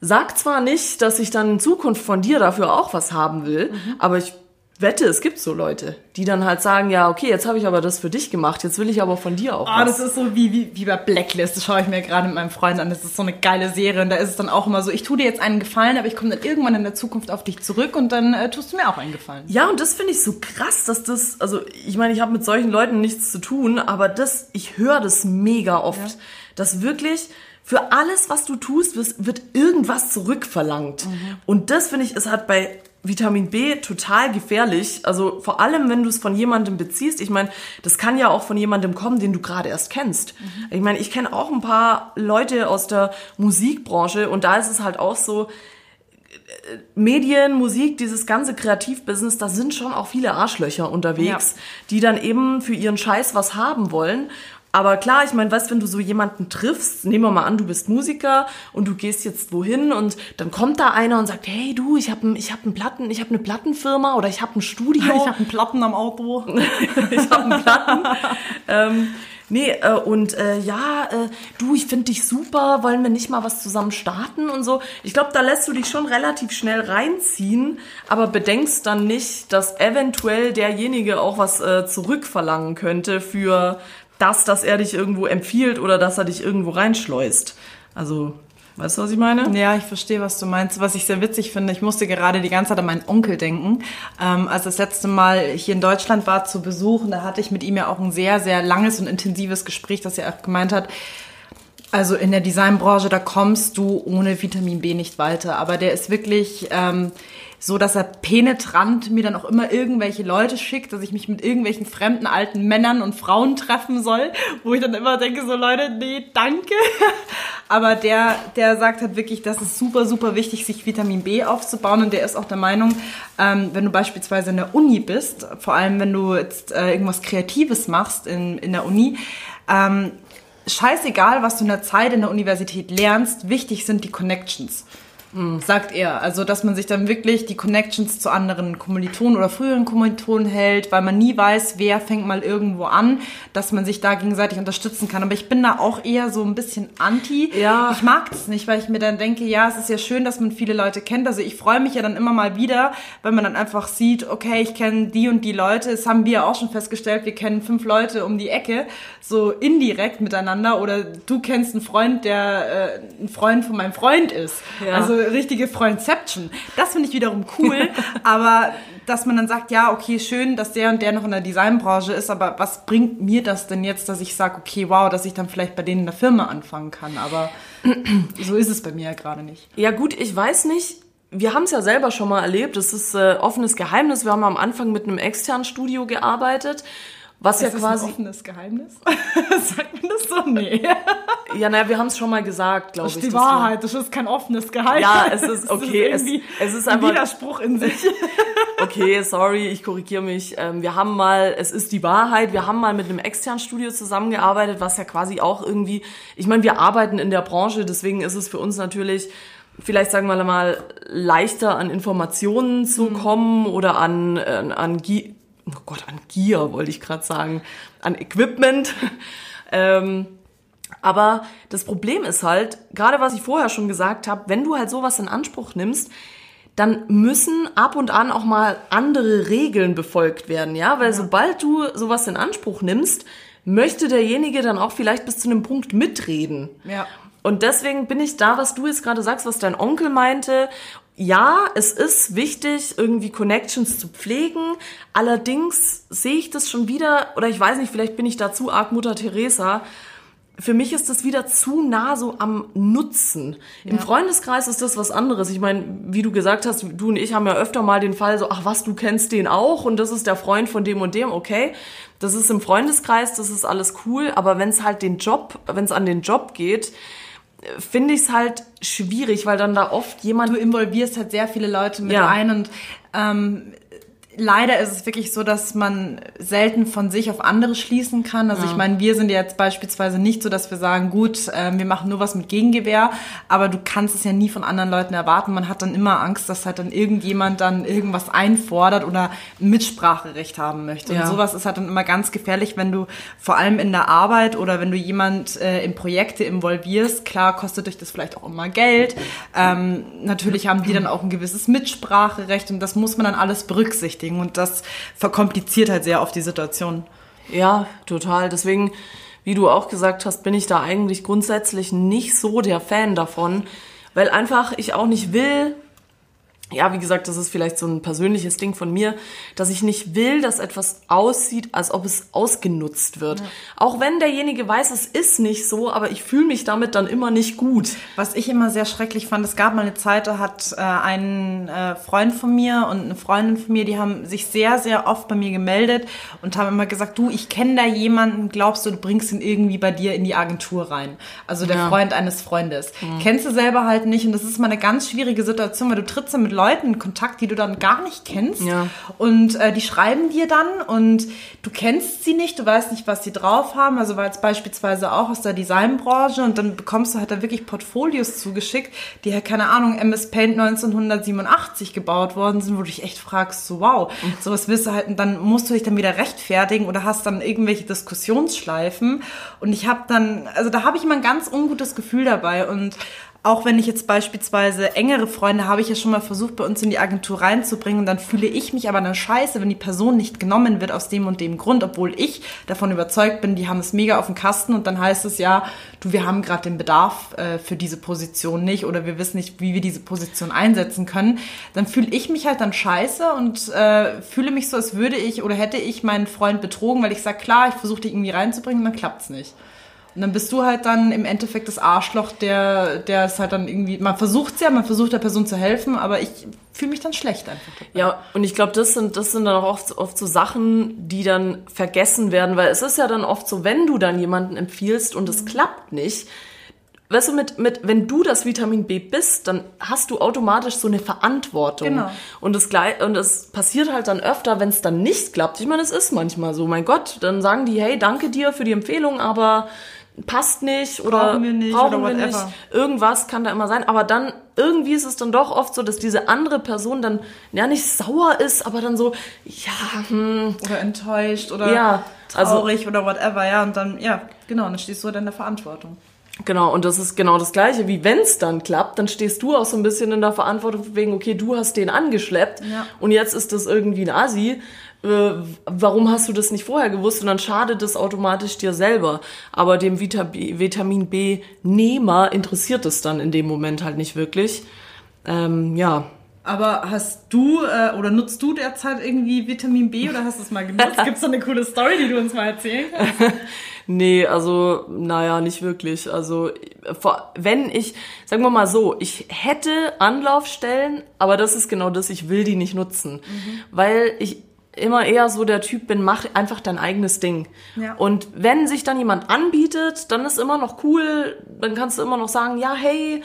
Sag zwar nicht, dass ich dann in Zukunft von dir dafür auch was haben will, mhm. aber ich wette, es gibt so Leute, die dann halt sagen, ja, okay, jetzt habe ich aber das für dich gemacht, jetzt will ich aber von dir auch oh, was. das ist so wie, wie, wie bei Blacklist, das schaue ich mir gerade mit meinem Freund an, das ist so eine geile Serie und da ist es dann auch immer so, ich tue dir jetzt einen Gefallen, aber ich komme dann irgendwann in der Zukunft auf dich zurück und dann äh, tust du mir auch einen Gefallen. Ja, und das finde ich so krass, dass das, also ich meine, ich habe mit solchen Leuten nichts zu tun, aber das, ich höre das mega oft, ja. dass wirklich für alles, was du tust, wird irgendwas zurückverlangt. Mhm. Und das finde ich, es hat bei Vitamin B total gefährlich. Also vor allem, wenn du es von jemandem beziehst. Ich meine, das kann ja auch von jemandem kommen, den du gerade erst kennst. Mhm. Ich meine, ich kenne auch ein paar Leute aus der Musikbranche und da ist es halt auch so, Medien, Musik, dieses ganze Kreativbusiness, da sind schon auch viele Arschlöcher unterwegs, ja. die dann eben für ihren Scheiß was haben wollen aber klar, ich meine, weißt, wenn du so jemanden triffst, nehmen wir mal an, du bist Musiker und du gehst jetzt wohin und dann kommt da einer und sagt, hey du, ich habe ich hab einen Platten, ich habe eine Plattenfirma oder ich habe ein Studio. Ich habe einen Platten am Auto. <laughs> ich habe einen Platten. ähm, nee, äh, und äh, ja, äh, du, ich finde dich super, wollen wir nicht mal was zusammen starten und so. Ich glaube, da lässt du dich schon relativ schnell reinziehen, aber bedenkst dann nicht, dass eventuell derjenige auch was äh, zurückverlangen könnte für das, dass er dich irgendwo empfiehlt oder dass er dich irgendwo reinschleust. Also Weißt du, was ich meine? Ja, ich verstehe, was du meinst. Was ich sehr witzig finde, ich musste gerade die ganze Zeit an meinen Onkel denken. Ähm, als das letzte Mal hier in Deutschland war zu besuchen, da hatte ich mit ihm ja auch ein sehr, sehr langes und intensives Gespräch, dass er auch gemeint hat, also in der Designbranche, da kommst du ohne Vitamin B nicht weiter. Aber der ist wirklich ähm, so, dass er penetrant mir dann auch immer irgendwelche Leute schickt, dass ich mich mit irgendwelchen fremden alten Männern und Frauen treffen soll, wo ich dann immer denke, so Leute, nee, danke. <laughs> Aber der, der sagt halt wirklich, das ist super, super wichtig, sich Vitamin B aufzubauen. Und der ist auch der Meinung, ähm, wenn du beispielsweise in der Uni bist, vor allem wenn du jetzt äh, irgendwas Kreatives machst in, in der Uni, ähm, scheißegal, was du in der Zeit in der Universität lernst, wichtig sind die Connections. Mhm. Sagt er. Also, dass man sich dann wirklich die Connections zu anderen Kommilitonen oder früheren Kommilitonen hält, weil man nie weiß, wer fängt mal irgendwo an, dass man sich da gegenseitig unterstützen kann. Aber ich bin da auch eher so ein bisschen anti. Ja. Ich mag das nicht, weil ich mir dann denke, ja, es ist ja schön, dass man viele Leute kennt. Also, ich freue mich ja dann immer mal wieder, wenn man dann einfach sieht, okay, ich kenne die und die Leute. Das haben wir auch schon festgestellt. Wir kennen fünf Leute um die Ecke, so indirekt miteinander. Oder du kennst einen Freund, der äh, ein Freund von meinem Freund ist. Ja. Also, richtige Freundception. Das finde ich wiederum cool, <laughs> aber dass man dann sagt, ja, okay, schön, dass der und der noch in der Designbranche ist, aber was bringt mir das denn jetzt, dass ich sage, okay, wow, dass ich dann vielleicht bei denen in der Firma anfangen kann, aber <clears throat> so ist es bei mir ja gerade nicht. Ja gut, ich weiß nicht, wir haben es ja selber schon mal erlebt, das ist äh, offenes Geheimnis. Wir haben am Anfang mit einem externen Studio gearbeitet was ist ja quasi. Das ein offenes Geheimnis? <laughs> Sagt man das so? Nee. <laughs> ja, naja, wir haben es schon mal gesagt, glaube ich. Das ist die Wahrheit, das ist kein offenes Geheimnis. Ja, es ist okay. Das ist es, es ist einfach. Ein Widerspruch in sich. <laughs> okay, sorry, ich korrigiere mich. Ähm, wir haben mal, es ist die Wahrheit, wir haben mal mit einem externen Studio zusammengearbeitet, was ja quasi auch irgendwie, ich meine, wir arbeiten in der Branche, deswegen ist es für uns natürlich vielleicht sagen wir mal leichter an Informationen zu mhm. kommen oder an, an, an oh Gott, an Gear wollte ich gerade sagen, an Equipment. <laughs> ähm, aber das Problem ist halt, gerade was ich vorher schon gesagt habe, wenn du halt sowas in Anspruch nimmst, dann müssen ab und an auch mal andere Regeln befolgt werden, ja, weil ja. sobald du sowas in Anspruch nimmst, möchte derjenige dann auch vielleicht bis zu einem Punkt mitreden. Ja. Und deswegen bin ich da, was du jetzt gerade sagst, was dein Onkel meinte ja, es ist wichtig, irgendwie Connections zu pflegen. Allerdings sehe ich das schon wieder, oder ich weiß nicht, vielleicht bin ich da zu arg Mutter Teresa. Für mich ist das wieder zu nah so am Nutzen. Ja. Im Freundeskreis ist das was anderes. Ich meine, wie du gesagt hast, du und ich haben ja öfter mal den Fall so, ach was, du kennst den auch und das ist der Freund von dem und dem, okay. Das ist im Freundeskreis, das ist alles cool, aber wenn es halt den Job, wenn es an den Job geht, finde ich es halt schwierig, weil dann da oft jemand. Du involvierst halt sehr viele Leute mit ja. ein und ähm, leider ist es wirklich so, dass man selten von sich auf andere schließen kann. Also ja. ich meine, wir sind jetzt beispielsweise nicht so, dass wir sagen, gut, äh, wir machen nur was mit Gegengewehr, aber du kannst es ja nie von anderen Leuten erwarten. Man hat dann immer Angst, dass halt dann irgendjemand dann irgendwas einfordert oder Mitspracherecht haben möchte. Ja. Und sowas ist halt dann immer ganz gefährlich, wenn du vor allem in der Arbeit oder wenn du jemand äh, in Projekte involvierst. Klar kostet dich das vielleicht auch immer Geld. Ähm, natürlich haben die dann auch ein gewisses Mitspracherecht und das muss man dann alles berücksichtigen beschäftigen und das verkompliziert halt sehr oft die Situation. Ja, total. Deswegen, wie du auch gesagt hast, bin ich da eigentlich grundsätzlich nicht so der Fan davon, weil einfach ich auch nicht will, ja, wie gesagt, das ist vielleicht so ein persönliches Ding von mir, dass ich nicht will, dass etwas aussieht, als ob es ausgenutzt wird. Ja. Auch wenn derjenige weiß, es ist nicht so, aber ich fühle mich damit dann immer nicht gut. Was ich immer sehr schrecklich fand, es gab mal eine Zeit, da hat äh, ein äh, Freund von mir und eine Freundin von mir, die haben sich sehr, sehr oft bei mir gemeldet und haben immer gesagt, du, ich kenne da jemanden, glaubst du, du bringst ihn irgendwie bei dir in die Agentur rein? Also der ja. Freund eines Freundes. Mhm. Kennst du selber halt nicht und das ist mal eine ganz schwierige Situation, weil du trittst dann mit Leuten in Kontakt, die du dann gar nicht kennst. Ja. Und äh, die schreiben dir dann und du kennst sie nicht, du weißt nicht, was sie drauf haben. Also war jetzt beispielsweise auch aus der Designbranche und dann bekommst du halt da wirklich Portfolios zugeschickt, die ja, keine Ahnung, MS Paint 1987 gebaut worden sind, wo du dich echt fragst, so wow, mhm. sowas willst du halt und dann musst du dich dann wieder rechtfertigen oder hast dann irgendwelche Diskussionsschleifen. Und ich habe dann, also da habe ich immer ein ganz ungutes Gefühl dabei und auch wenn ich jetzt beispielsweise engere Freunde habe ich ja schon mal versucht, bei uns in die Agentur reinzubringen und dann fühle ich mich aber dann scheiße, wenn die Person nicht genommen wird aus dem und dem Grund, obwohl ich davon überzeugt bin, die haben es mega auf dem Kasten und dann heißt es ja, du, wir haben gerade den Bedarf äh, für diese Position nicht oder wir wissen nicht, wie wir diese Position einsetzen können, dann fühle ich mich halt dann scheiße und äh, fühle mich so, als würde ich oder hätte ich meinen Freund betrogen, weil ich sage, klar, ich versuche dich irgendwie reinzubringen und dann klappt's nicht. Und dann bist du halt dann im Endeffekt das Arschloch, der, der es halt dann irgendwie, man versucht es ja, man versucht der Person zu helfen, aber ich fühle mich dann schlecht einfach. Dabei. Ja, und ich glaube, das sind, das sind dann auch oft, oft so Sachen, die dann vergessen werden, weil es ist ja dann oft so, wenn du dann jemanden empfiehlst und es mhm. klappt nicht, weißt du, mit, mit, wenn du das Vitamin B bist, dann hast du automatisch so eine Verantwortung. Genau. Und es und es passiert halt dann öfter, wenn es dann nicht klappt. Ich meine, es ist manchmal so, mein Gott, dann sagen die, hey, danke dir für die Empfehlung, aber passt nicht oder brauchen wir nicht, brauchen oder wir nicht. Irgendwas kann da immer sein. Aber dann irgendwie ist es dann doch oft so, dass diese andere Person dann ja nicht sauer ist, aber dann so ja hm. oder enttäuscht oder ja, also traurig also, oder whatever. Ja und dann ja genau, dann stehst du halt in der Verantwortung. Genau, und das ist genau das Gleiche, wie wenn es dann klappt, dann stehst du auch so ein bisschen in der Verantwortung wegen, okay, du hast den angeschleppt ja. und jetzt ist das irgendwie ein Asi äh, warum hast du das nicht vorher gewusst? Und dann schadet es automatisch dir selber. Aber dem Vita Vitamin B-Nehmer interessiert es dann in dem Moment halt nicht wirklich. Ähm, ja. Aber hast du äh, oder nutzt du derzeit irgendwie Vitamin B oder hast du es mal genutzt? Gibt es da eine coole Story, die du uns mal erzählen kannst? <laughs> nee, also, naja, nicht wirklich. Also, wenn ich, sagen wir mal so, ich hätte Anlaufstellen, aber das ist genau das, ich will die nicht nutzen. Mhm. Weil ich, immer eher so der Typ bin, mach einfach dein eigenes Ding. Ja. Und wenn sich dann jemand anbietet, dann ist immer noch cool, dann kannst du immer noch sagen, ja, hey,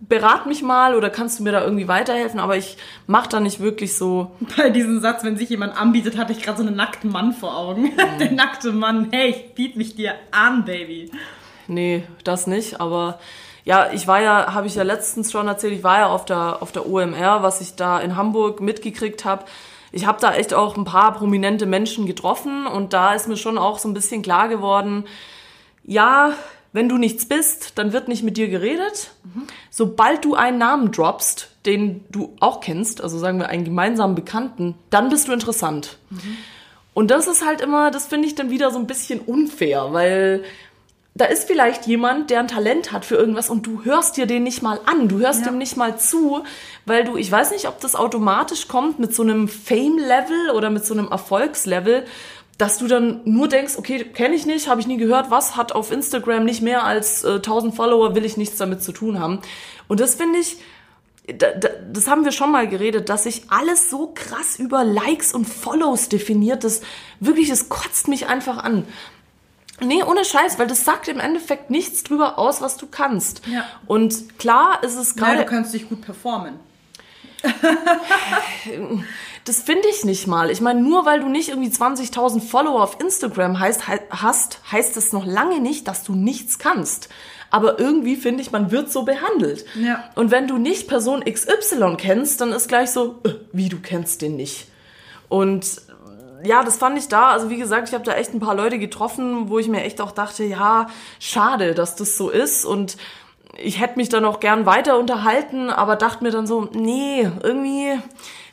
berat mich mal oder kannst du mir da irgendwie weiterhelfen, aber ich mach da nicht wirklich so. Bei diesem Satz, wenn sich jemand anbietet, hatte ich gerade so einen nackten Mann vor Augen. Mhm. <laughs> Der nackte Mann, hey, ich biet mich dir an, Baby. Nee, das nicht, aber ja, ich war ja, habe ich ja letztens schon erzählt, ich war ja auf der auf der OMR, was ich da in Hamburg mitgekriegt habe ich habe da echt auch ein paar prominente Menschen getroffen und da ist mir schon auch so ein bisschen klar geworden, ja, wenn du nichts bist, dann wird nicht mit dir geredet. Mhm. Sobald du einen Namen droppst, den du auch kennst, also sagen wir einen gemeinsamen Bekannten, dann bist du interessant. Mhm. Und das ist halt immer, das finde ich dann wieder so ein bisschen unfair, weil da ist vielleicht jemand, der ein Talent hat für irgendwas und du hörst dir den nicht mal an, du hörst ja. dem nicht mal zu, weil du, ich weiß nicht, ob das automatisch kommt mit so einem Fame-Level oder mit so einem Erfolgslevel, dass du dann nur denkst, okay, kenne ich nicht, habe ich nie gehört, was hat auf Instagram nicht mehr als äh, 1000 Follower, will ich nichts damit zu tun haben. Und das finde ich, da, da, das haben wir schon mal geredet, dass sich alles so krass über Likes und Follows definiert, das wirklich, das kotzt mich einfach an. Nee, ohne Scheiß, weil das sagt im Endeffekt nichts drüber aus, was du kannst. Ja. Und klar ist es gerade. Ja, du kannst dich gut performen. <laughs> das finde ich nicht mal. Ich meine, nur weil du nicht irgendwie 20.000 Follower auf Instagram heißt, he hast, heißt das noch lange nicht, dass du nichts kannst. Aber irgendwie finde ich, man wird so behandelt. Ja. Und wenn du nicht Person XY kennst, dann ist gleich so, äh, wie du kennst den nicht. Und ja, das fand ich da. Also wie gesagt, ich habe da echt ein paar Leute getroffen, wo ich mir echt auch dachte, ja, schade, dass das so ist. Und ich hätte mich dann auch gern weiter unterhalten, aber dachte mir dann so, nee, irgendwie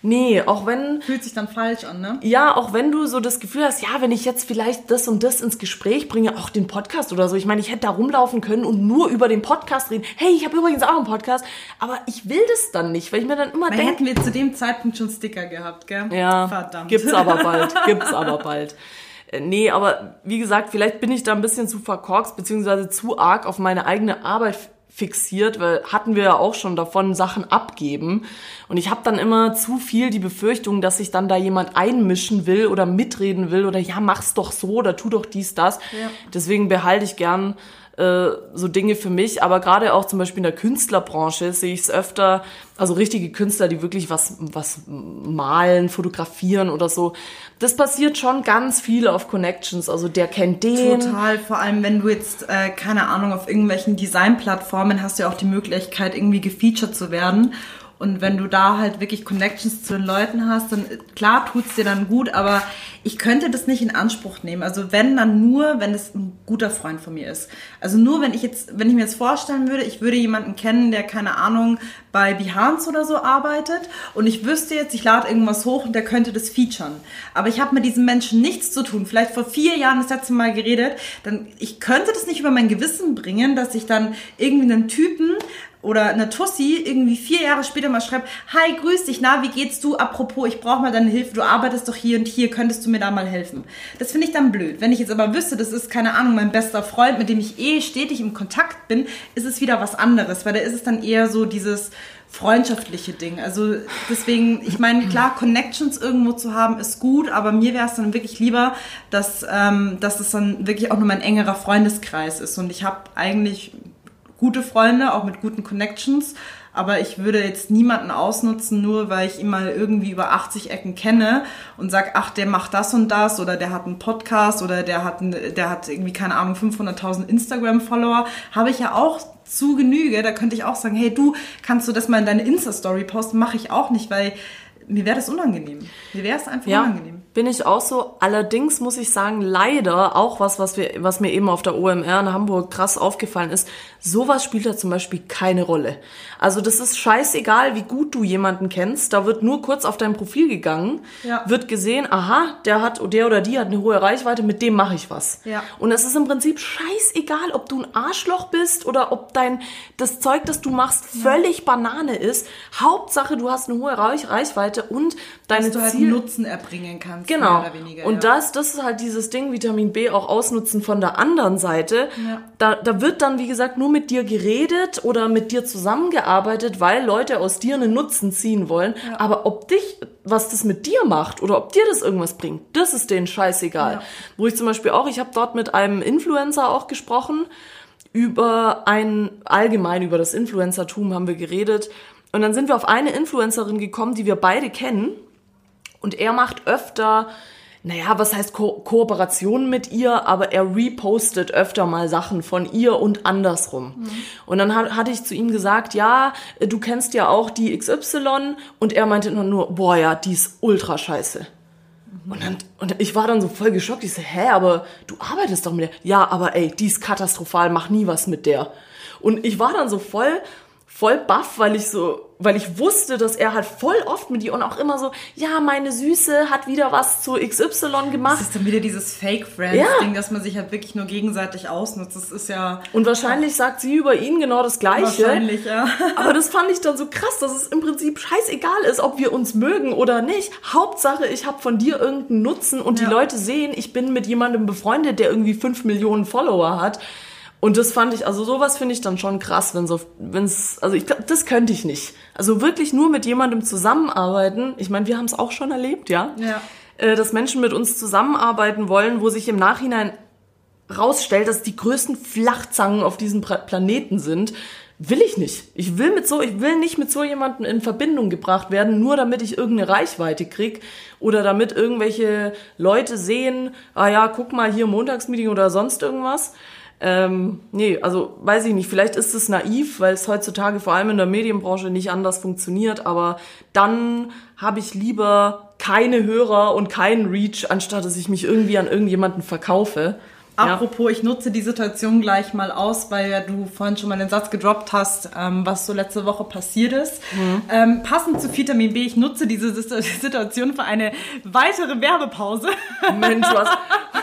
Nee, auch wenn. Fühlt sich dann falsch an, ne? Ja, auch wenn du so das Gefühl hast, ja, wenn ich jetzt vielleicht das und das ins Gespräch bringe, auch den Podcast oder so. Ich meine, ich hätte da rumlaufen können und nur über den Podcast reden. Hey, ich habe übrigens auch einen Podcast. Aber ich will das dann nicht, weil ich mir dann immer denke. hätten wir zu dem Zeitpunkt schon Sticker gehabt, gell? Ja. Verdammt. Gibt's aber <laughs> bald. Gibt's aber bald. Äh, nee, aber wie gesagt, vielleicht bin ich da ein bisschen zu verkorkst, beziehungsweise zu arg auf meine eigene Arbeit fixiert, weil hatten wir ja auch schon davon Sachen abgeben. Und ich habe dann immer zu viel die Befürchtung, dass sich dann da jemand einmischen will oder mitreden will oder ja, mach's doch so oder tu doch dies, das. Ja. Deswegen behalte ich gern äh, so Dinge für mich, aber gerade auch zum Beispiel in der Künstlerbranche sehe ich es öfter, also richtige Künstler, die wirklich was, was malen, fotografieren oder so. Das passiert schon ganz viel auf Connections, also der kennt den. Total, vor allem wenn du jetzt, äh, keine Ahnung, auf irgendwelchen Designplattformen hast du ja auch die Möglichkeit, irgendwie gefeatured zu werden. Und wenn du da halt wirklich Connections zu den Leuten hast, dann klar tut's dir dann gut, aber ich könnte das nicht in Anspruch nehmen. Also wenn dann nur, wenn es ein guter Freund von mir ist. Also nur wenn ich jetzt, wenn ich mir jetzt vorstellen würde, ich würde jemanden kennen, der keine Ahnung bei Behance oder so arbeitet und ich wüsste jetzt, ich lade irgendwas hoch und der könnte das featuren. Aber ich habe mit diesem Menschen nichts zu tun. Vielleicht vor vier Jahren das letzte Mal geredet, dann ich könnte das nicht über mein Gewissen bringen, dass ich dann irgendwie einen Typen oder eine Tussi irgendwie vier Jahre später mal schreibt, hi, grüß dich, na, wie geht's du? Apropos, ich brauche mal deine Hilfe, du arbeitest doch hier und hier, könntest du mir da mal helfen? Das finde ich dann blöd. Wenn ich jetzt aber wüsste, das ist, keine Ahnung, mein bester Freund, mit dem ich eh stetig im Kontakt bin, ist es wieder was anderes, weil da ist es dann eher so dieses freundschaftliche Ding. Also deswegen, ich meine, klar, Connections irgendwo zu haben ist gut, aber mir wäre es dann wirklich lieber, dass, ähm, dass es dann wirklich auch nur mein engerer Freundeskreis ist. Und ich habe eigentlich gute Freunde, auch mit guten Connections. Aber ich würde jetzt niemanden ausnutzen, nur weil ich ihn mal irgendwie über 80 Ecken kenne und sag, ach, der macht das und das oder der hat einen Podcast oder der hat, ein, der hat irgendwie, keine Ahnung, 500.000 Instagram-Follower. Habe ich ja auch zu Genüge. Da könnte ich auch sagen, hey, du, kannst du das mal in deine Insta-Story posten? Mache ich auch nicht, weil mir wäre das unangenehm. Mir wäre es einfach ja. unangenehm bin ich auch so. Allerdings muss ich sagen, leider auch was, was wir, was mir eben auf der OMR in Hamburg krass aufgefallen ist. Sowas spielt da zum Beispiel keine Rolle. Also das ist scheißegal, wie gut du jemanden kennst. Da wird nur kurz auf dein Profil gegangen, ja. wird gesehen, aha, der hat, der oder die hat eine hohe Reichweite, mit dem mache ich was. Ja. Und es ist im Prinzip scheißegal, ob du ein Arschloch bist oder ob dein, das Zeug, das du machst, völlig ja. Banane ist. Hauptsache, du hast eine hohe Reichweite und deine Dass du halt Nutzen erbringen kannst kannst. Genau. Weniger, und ja. das, das ist halt dieses Ding, Vitamin B auch ausnutzen von der anderen Seite. Ja. Da, da wird dann, wie gesagt, nur mit dir geredet oder mit dir zusammengearbeitet, weil Leute aus dir einen Nutzen ziehen wollen. Ja. Aber ob dich, was das mit dir macht oder ob dir das irgendwas bringt, das ist denen scheißegal. Wo ich zum Beispiel auch, ich habe dort mit einem Influencer auch gesprochen, über ein, allgemein über das Influencertum haben wir geredet. Und dann sind wir auf eine Influencerin gekommen, die wir beide kennen und er macht öfter, naja, was heißt Ko Kooperationen mit ihr, aber er repostet öfter mal Sachen von ihr und andersrum. Mhm. Und dann hat, hatte ich zu ihm gesagt, ja, du kennst ja auch die XY und er meinte nur, boah ja, die ist ultra scheiße. Mhm. Und, dann, und ich war dann so voll geschockt. Ich so, hä, aber du arbeitest doch mit der. Ja, aber ey, die ist katastrophal, mach nie was mit der. Und ich war dann so voll, voll baff, weil ich so, weil ich wusste, dass er halt voll oft mit ihr und auch immer so, ja, meine Süße hat wieder was zu XY gemacht. Das ist dann wieder dieses Fake-Friends-Ding, ja. dass man sich halt wirklich nur gegenseitig ausnutzt. Das ist ja. Und wahrscheinlich sagt sie über ihn genau das Gleiche. Wahrscheinlich, ja. <laughs> Aber das fand ich dann so krass, dass es im Prinzip scheißegal ist, ob wir uns mögen oder nicht. Hauptsache, ich habe von dir irgendeinen Nutzen und ja. die Leute sehen, ich bin mit jemandem befreundet, der irgendwie fünf Millionen Follower hat. Und das fand ich, also sowas finde ich dann schon krass, wenn so, wenn es, also ich glaube, das könnte ich nicht. Also wirklich nur mit jemandem zusammenarbeiten. Ich meine, wir haben es auch schon erlebt, ja? Ja. Äh, dass Menschen mit uns zusammenarbeiten wollen, wo sich im Nachhinein rausstellt, dass die größten Flachzangen auf diesem Planeten sind. Will ich nicht. Ich will mit so, ich will nicht mit so jemandem in Verbindung gebracht werden, nur damit ich irgendeine Reichweite krieg oder damit irgendwelche Leute sehen, ah ja, guck mal hier Montagsmeeting oder sonst irgendwas. Ähm, nee, also weiß ich nicht, vielleicht ist es naiv, weil es heutzutage vor allem in der Medienbranche nicht anders funktioniert, aber dann habe ich lieber keine Hörer und keinen Reach, anstatt dass ich mich irgendwie an irgendjemanden verkaufe. Apropos, ja. ich nutze die Situation gleich mal aus, weil ja du vorhin schon mal den Satz gedroppt hast, ähm, was so letzte Woche passiert ist. Mhm. Ähm, passend zu Vitamin B, ich nutze diese <laughs> Situation für eine weitere Werbepause. Mensch, was,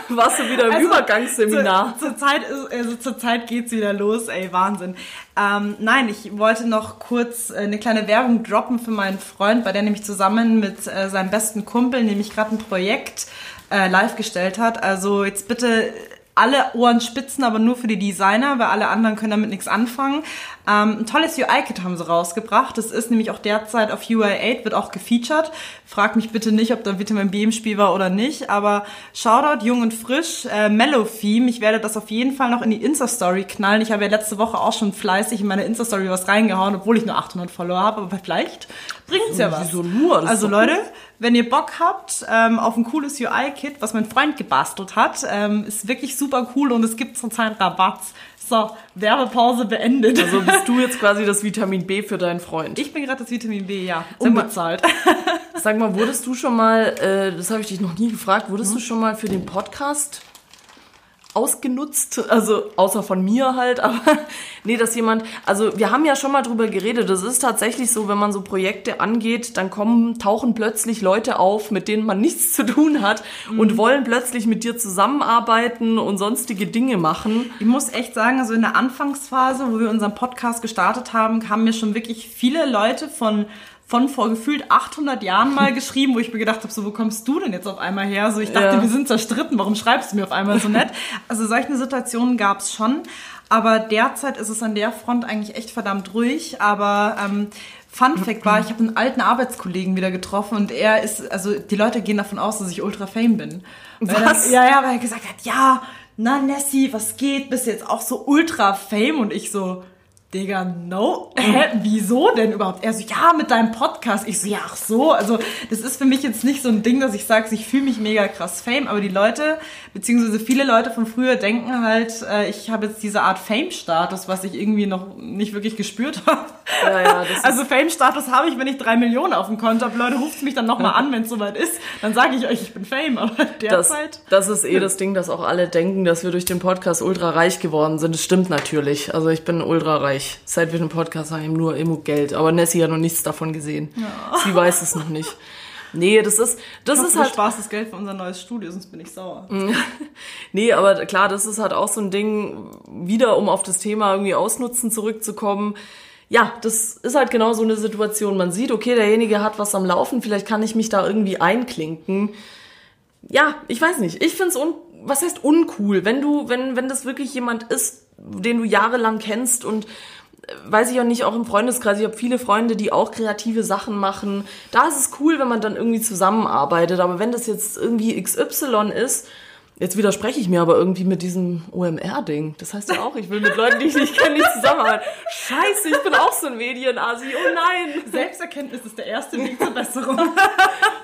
warst du wieder im also, Übergangsseminar? Zur, zur Zeit, also zur Zeit geht's wieder los, ey, Wahnsinn. Ähm, nein, ich wollte noch kurz äh, eine kleine Werbung droppen für meinen Freund, bei der nämlich zusammen mit äh, seinem besten Kumpel nämlich gerade ein Projekt äh, live gestellt hat. Also jetzt bitte alle Ohren spitzen, aber nur für die Designer, weil alle anderen können damit nichts anfangen. Ähm, ein tolles UI-Kit haben sie rausgebracht. Das ist nämlich auch derzeit auf UI8, wird auch gefeatured. Frag mich bitte nicht, ob da Vitamin B im Spiel war oder nicht, aber Shoutout, jung und frisch, äh, Mellow Theme. Ich werde das auf jeden Fall noch in die Insta-Story knallen. Ich habe ja letzte Woche auch schon fleißig in meine Insta-Story was reingehauen, obwohl ich nur 800 Follower habe, aber vielleicht bringt's ja was. Wieso nur? Das also Leute, wenn ihr Bock habt ähm, auf ein cooles UI-Kit, was mein Freund gebastelt hat, ähm, ist wirklich super cool und es gibt zurzeit Rabatt. So, Werbepause beendet. Also bist du jetzt <laughs> quasi das Vitamin B für deinen Freund. ich bin gerade das Vitamin B, ja, unbezahlt. <laughs> Sag mal, wurdest du schon mal, äh, das habe ich dich noch nie gefragt, wurdest du schon mal für den Podcast ausgenutzt? Also außer von mir halt, <laughs> aber nee, dass jemand, also wir haben ja schon mal drüber geredet, das ist tatsächlich so, wenn man so Projekte angeht, dann kommen, tauchen plötzlich Leute auf, mit denen man <laughs> nichts zu tun hat und wollen plötzlich mit dir zusammenarbeiten und sonstige Dinge machen. Ich muss echt sagen, also in der Anfangsphase, wo wir unseren Podcast gestartet haben, kamen mir schon wirklich viele Leute von von vor gefühlt 800 Jahren mal <laughs> geschrieben, wo ich mir gedacht habe, so, wo kommst du denn jetzt auf einmal her? So, ich dachte, Ja. wir sind zerstritten, warum schreibst du mir auf einmal so nett? <laughs> Also solche Situationen gab es schon, aber derzeit ist es an der Front eigentlich echt verdammt ruhig, aber ähm, Fun Fact war, ich habe einen alten Arbeitskollegen wieder getroffen und er ist, also die Leute gehen davon aus, dass ich ultra fame bin. Was? Er, ja, ja, weil er gesagt hat, ja, na Nessie, was geht? Bist du jetzt auch so ultra fame? Und ich so, Digga, no. Hä, wieso denn überhaupt? Er so, ja, mit deinem Podcast. Ich so, ja, ach so. Also, das ist für mich jetzt nicht so ein Ding, dass ich sage, ich fühle mich mega krass Fame, aber die Leute, beziehungsweise viele Leute von früher denken halt, äh, ich habe jetzt diese Art Fame-Status, was ich irgendwie noch nicht wirklich gespürt <laughs> habe. Ja, ja, das also Fame-Status habe ich, wenn ich drei Millionen auf dem Konto habe. Leute, ruft mich dann nochmal an, wenn es soweit ist. Dann sage ich euch, ich bin Fame. Aber Das, derzeit... das ist eh das Ding, dass auch alle denken, dass wir durch den Podcast ultra reich geworden sind. Das stimmt natürlich. Also ich bin ultra reich. Seit wir den Podcast haben, nur Immo-Geld. Aber Nessie hat noch nichts davon gesehen. Sie weiß es noch nicht. Nee, das ist, das Ich ist hoffe, halt, du sparst das Geld für unser neues Studio, sonst bin ich sauer. <laughs> nee, aber klar, das ist halt auch so ein Ding, wieder um auf das Thema irgendwie Ausnutzen zurückzukommen. Ja, das ist halt genau so eine Situation. Man sieht, okay, derjenige hat was am Laufen, vielleicht kann ich mich da irgendwie einklinken. ja, ich weiß nicht. Ich find's un was heißt uncool, wenn du, wenn, wenn das wirklich jemand ist, den du jahrelang kennst und äh, weiß ich auch nicht, auch im Freundeskreis, ich habe viele Freunde, die auch kreative Sachen machen. Da ist es cool, wenn man dann irgendwie zusammenarbeitet. Aber wenn das jetzt irgendwie XY ist, jetzt widerspreche ich mir aber irgendwie mit diesem OMR-Ding. Das heißt ja auch, ich will mit Leuten, die ich nicht kenne, nicht zusammenarbeiten. Scheiße, ich bin auch so ein Medienasi. Oh nein. Selbsterkenntnis ist der erste Weg zur Besserung.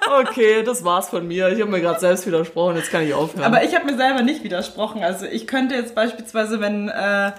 Okay, das war's von mir. Ich habe mir gerade selbst widersprochen, jetzt kann ich aufhören. Aber ich habe mir selber nicht widersprochen. Also ich könnte jetzt beispielsweise, wenn äh,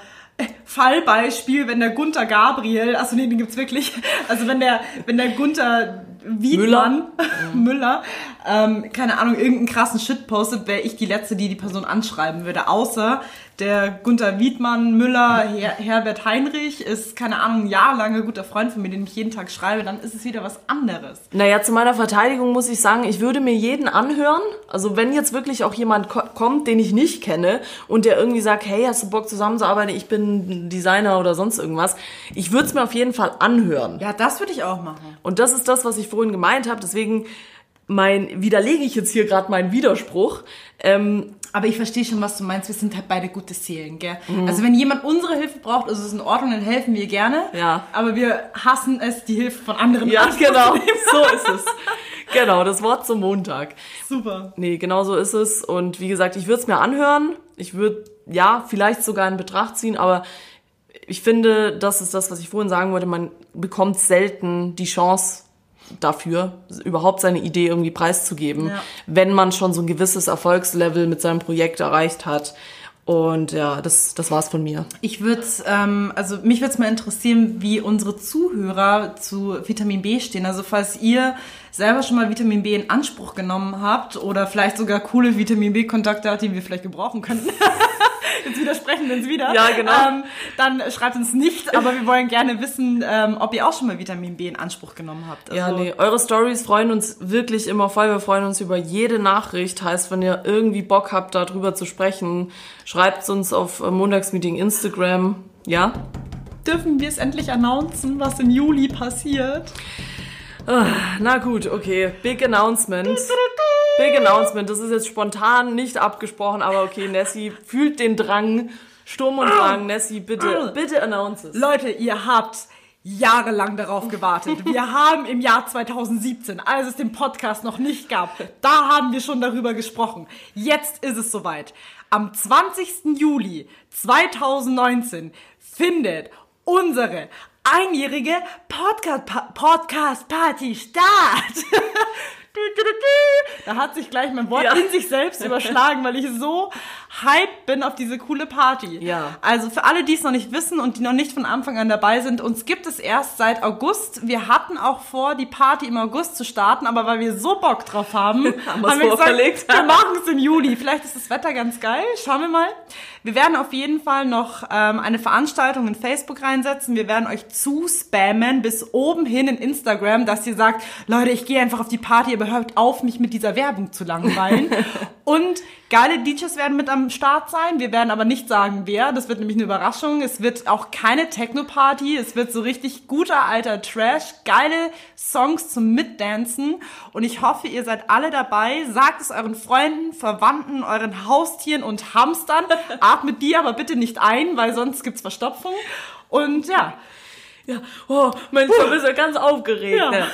Fallbeispiel, wenn der Gunther Gabriel, also nee, den gibt's wirklich, also wenn der, wenn der Gunther Wiedmann, <laughs> Müller, ähm, keine Ahnung, irgendeinen krassen Shit postet, wäre ich die Letzte, die die Person anschreiben würde. Außer der Gunther Wiedmann, Müller, Her Herbert Heinrich ist, keine Ahnung, ein jahrelanger guter Freund von mir, den ich jeden Tag schreibe, dann ist es wieder was anderes. Naja, zu meiner Verteidigung muss ich sagen, ich würde mir jeden anhören. Also wenn jetzt wirklich auch jemand ko kommt, den ich nicht kenne und der irgendwie sagt, hey, hast du Bock zusammenzuarbeiten, ich bin Designer oder sonst irgendwas, ich würde es mir auf jeden Fall anhören. Ja, das würde ich auch machen. Und das ist das, was ich vorhin gemeint habe. Deswegen mein, widerlege ich jetzt hier gerade meinen Widerspruch. Ähm, Aber ich verstehe schon, was du meinst. Wir sind halt beide gute Seelen, gell? Also wenn jemand unsere Hilfe braucht, ist es in Ordnung, dann helfen wir gerne. Ja. Aber wir hassen es, die Hilfe von anderen ja, genau, <laughs> so ist es. Genau, das Wort zum Montag. Super. Nee, genau so ist es. Und wie gesagt, ich würde es mir anhören. Ich würde, ja, vielleicht sogar in Betracht ziehen, aber ich finde, das ist das, was ich vorhin sagen wollte, man bekommt selten die Chance dafür, überhaupt seine Idee irgendwie preiszugeben, Ja. wenn man schon so ein gewisses Erfolgslevel mit seinem Projekt erreicht hat. Und ja, das, das war's von mir. Ich würde, ähm, also mich würde es mal interessieren, wie unsere Zuhörer zu Vitamin B stehen. Also falls ihr selber schon mal Vitamin B in Anspruch genommen habt oder vielleicht sogar coole Vitamin B-Kontakte habt, die wir vielleicht gebrauchen könnten. <laughs> <laughs> Jetzt widersprechen wir uns wieder. Ja, genau. Ähm, dann schreibt uns nicht, aber wir wollen gerne wissen, ähm, ob ihr auch schon mal Vitamin B in Anspruch genommen habt. Ja, Also, nee, eure Stories freuen uns wirklich immer voll. Wir freuen uns über jede Nachricht. Heißt, wenn ihr irgendwie Bock habt, darüber zu sprechen, schreibt uns auf äh, Montagsmeeting Instagram. Ja? Dürfen wir es endlich announcen, was im Juli passiert? Na gut, okay. Big Announcement. Big Announcement. Das ist jetzt spontan nicht abgesprochen, aber okay, Nessie fühlt den Drang. Sturm und Drang. Nessie, bitte, bitte announce es. Leute, ihr habt jahrelang darauf gewartet. Wir <laughs> haben im Jahr 2017, als es den Podcast noch nicht gab, da haben wir schon darüber gesprochen. Jetzt ist es soweit. Am 20. Juli 2019 findet unsere einjährige Podcast, Podcast Party Start. <laughs> Da hat sich gleich mein Wort Ja. in sich selbst überschlagen, weil ich so hyped bin auf diese coole Party. Ja. Also für alle, die es noch nicht wissen und die noch nicht von Anfang an dabei sind, uns gibt es erst seit August. Wir hatten auch vor, die Party im August zu starten, aber weil wir so Bock drauf haben, <laughs> Haben wir's wir vorverlegt. wir machen es im Juli. Vielleicht ist das Wetter ganz geil. Schauen wir mal. Wir werden auf jeden Fall noch ähm, eine Veranstaltung in Facebook reinsetzen. Wir werden euch zuspammen bis oben hin in Instagram, dass ihr sagt, Leute, ich gehe einfach auf die Party, aber hört auf, mich mit dieser Werbung zu langweilen. <laughs> Und geile DJs werden mit am Start sein. Wir werden aber nicht sagen, wer. Das wird nämlich eine Überraschung. Es wird auch keine Techno-Party. Es wird so richtig guter alter Trash. Geile Songs zum Mitdancen. Und ich hoffe, ihr seid alle dabei. Sagt es euren Freunden, Verwandten, euren Haustieren und Hamstern. <laughs> Atmet die aber bitte nicht ein, weil sonst gibt's Verstopfung. Und ja, Ja, oh, Mensch, ich bin ja ganz aufgeregt. Ja. Ne?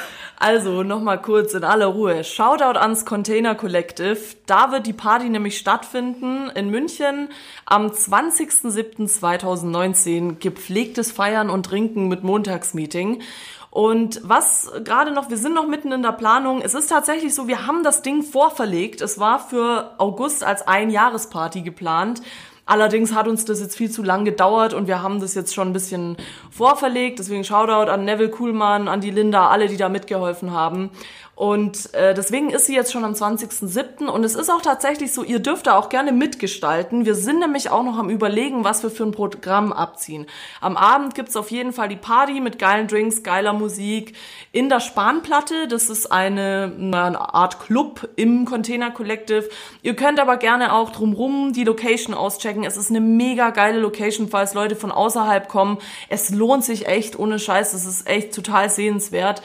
Also, nochmal kurz in aller Ruhe. Shoutout ans Container Collective. Da wird die Party nämlich stattfinden in München am 20.07.2019. Gepflegtes Feiern und Trinken mit Montagsmeeting. Und was gerade noch, wir sind noch mitten in der Planung. Es ist tatsächlich so, wir haben das Ding vorverlegt. Es war für August als Einjahresparty geplant. Allerdings hat uns das jetzt viel zu lang gedauert und wir haben das jetzt schon ein bisschen vorverlegt. Deswegen Shoutout an Neville Kuhlmann, an die Linda, alle, die da mitgeholfen haben. Und äh, deswegen ist sie jetzt schon am 20.07. Und es ist auch tatsächlich so, ihr dürft da auch gerne mitgestalten. Wir sind nämlich auch noch am überlegen, was wir für ein Programm abziehen. Am Abend gibt's auf jeden Fall die Party mit geilen Drinks, geiler Musik in der Spanplatte. Das ist eine, eine Art Club im Container Collective. Ihr könnt aber gerne auch drumrum die Location auschecken. Es ist eine mega geile Location, falls Leute von außerhalb kommen. Es lohnt sich echt, ohne Scheiß. Es ist echt total sehenswert.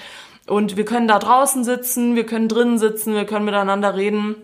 Und wir können da draußen sitzen, wir können drinnen sitzen, wir können miteinander reden.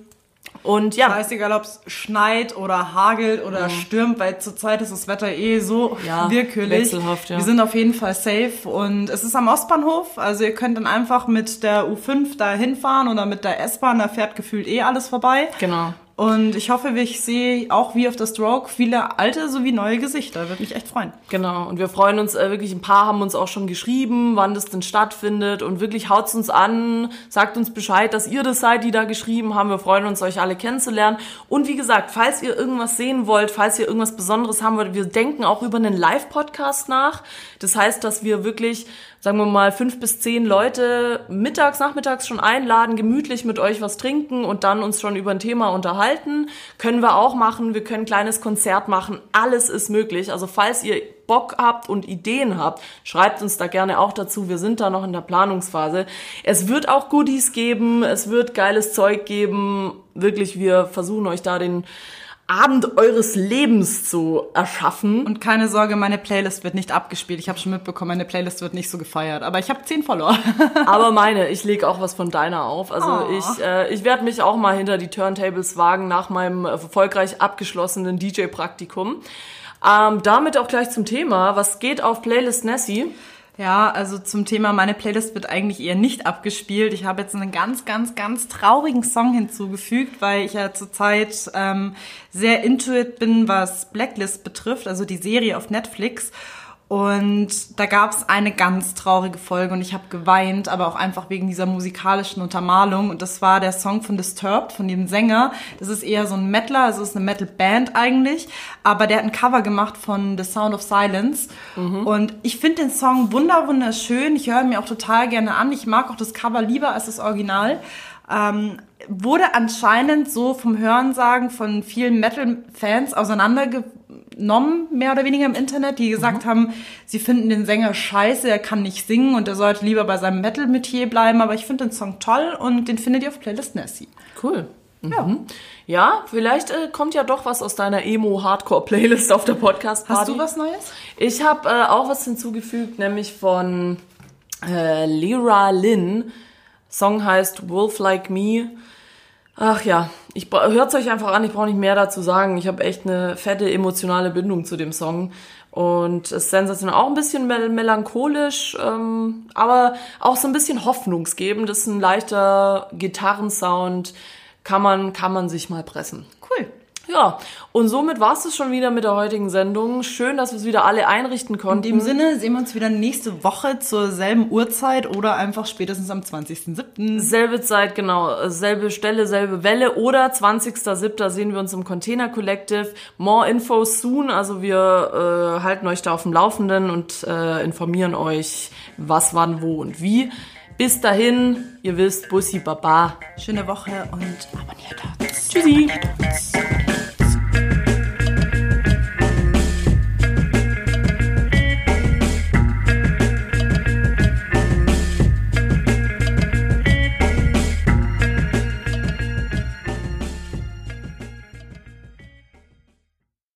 Und ja, scheißegal, ob es schneit oder hagelt oder stürmt, weil zurzeit ist das Wetter eh so Ja, willkürlich. wechselhaft, ja. Wir sind auf jeden Fall safe und es ist am Ostbahnhof, also ihr könnt dann einfach mit der U5 da hinfahren oder mit der S-Bahn, da fährt gefühlt eh alles vorbei. genau. Und ich hoffe, ich sehe auch wie auf der Stroke viele alte sowie neue Gesichter. Würde mich echt freuen. Genau, und wir freuen uns äh, wirklich, ein paar haben uns auch schon geschrieben, wann das denn stattfindet und wirklich haut's uns an, sagt uns Bescheid, dass ihr das seid, die da geschrieben haben. Wir freuen uns, euch alle kennenzulernen. Und wie gesagt, falls ihr irgendwas sehen wollt, falls ihr irgendwas Besonderes haben wollt, wir denken auch über einen Live-Podcast nach. Das heißt, dass wir wirklich, sagen wir mal, fünf bis zehn Leute mittags, nachmittags schon einladen, gemütlich mit euch was trinken und dann uns schon über ein Thema unterhalten. Können wir auch machen. Wir können ein kleines Konzert machen. Alles ist möglich. Also falls ihr Bock habt und Ideen habt, schreibt uns da gerne auch dazu. Wir sind da noch in der Planungsphase. Es wird auch Goodies geben. Es wird geiles Zeug geben. Wirklich, wir versuchen euch da den Abend eures Lebens zu erschaffen. Und keine Sorge, meine Playlist wird nicht abgespielt. Ich habe schon mitbekommen, meine Playlist wird nicht so gefeiert. Aber ich habe zehn Follower. <laughs> Aber meine, ich lege auch was von deiner auf. Also Oh. ich, äh, ich werde mich auch mal hinter die Turntables wagen nach meinem erfolgreich abgeschlossenen DJ-Praktikum. Ähm, damit auch gleich zum Thema. Was geht auf Playlist Nessie? Ja, also zum Thema, meine Playlist wird eigentlich eher nicht abgespielt. Ich habe jetzt einen ganz, ganz, ganz traurigen Song hinzugefügt, weil ich ja zurzeit ähm, sehr into it bin, was Blacklist betrifft, also die Serie auf Netflix. Und da gab es eine ganz traurige Folge und ich habe geweint, aber auch einfach wegen dieser musikalischen Untermalung. Und das war der Song von Disturbed, von dem Sänger. Das ist eher so ein Metaler, also es ist eine Metal-Band eigentlich. Aber der hat ein Cover gemacht von The Sound of Silence. Und ich finde den Song wunder wunderschön. Ich höre ihn mir auch total gerne an. Ich mag auch das Cover lieber als das Original. Ähm, wurde anscheinend so vom Hörensagen von vielen Metal-Fans auseinandergenommen, mehr oder weniger im Internet, die gesagt haben, sie finden den Sänger scheiße, er kann nicht singen und er sollte lieber bei seinem Metal-Metier bleiben. Aber ich finde den Song toll und den findet ihr auf Playlist Nessie. Cool. Ja. Ja, vielleicht äh, kommt ja doch was aus deiner Emo-Hardcore-Playlist auf der Podcast-Party. Hast du was Neues? Ich habe äh, auch was hinzugefügt, nämlich von äh, Lyra Lynn. Song heißt Wolf Like Me. Ach ja, ich hört's euch einfach an, ich brauche nicht mehr dazu sagen. Ich habe echt eine fette emotionale Bindung zu dem Song. Und es ist sensationell, auch ein bisschen mel melancholisch, ähm, aber auch so ein bisschen hoffnungsgebend. Das ist ein leichter Gitarrensound, kann man, kann man sich mal pressen. Cool. Ja, und somit war es schon wieder mit der heutigen Sendung. Schön, dass wir es wieder alle einrichten konnten. In dem Sinne sehen wir uns wieder nächste Woche zur selben Uhrzeit oder einfach spätestens am 20.07. Selbe Zeit, genau. Selbe Stelle, selbe Welle. Oder 20.07. sehen wir uns im Container Collective. More info soon. Also wir äh, halten euch da auf dem Laufenden und äh, informieren euch, was, wann, wo und wie. Bis dahin, ihr wisst, Bussi Baba. Schöne Woche und abonniert uns. Tschüssi. Abonniert uns.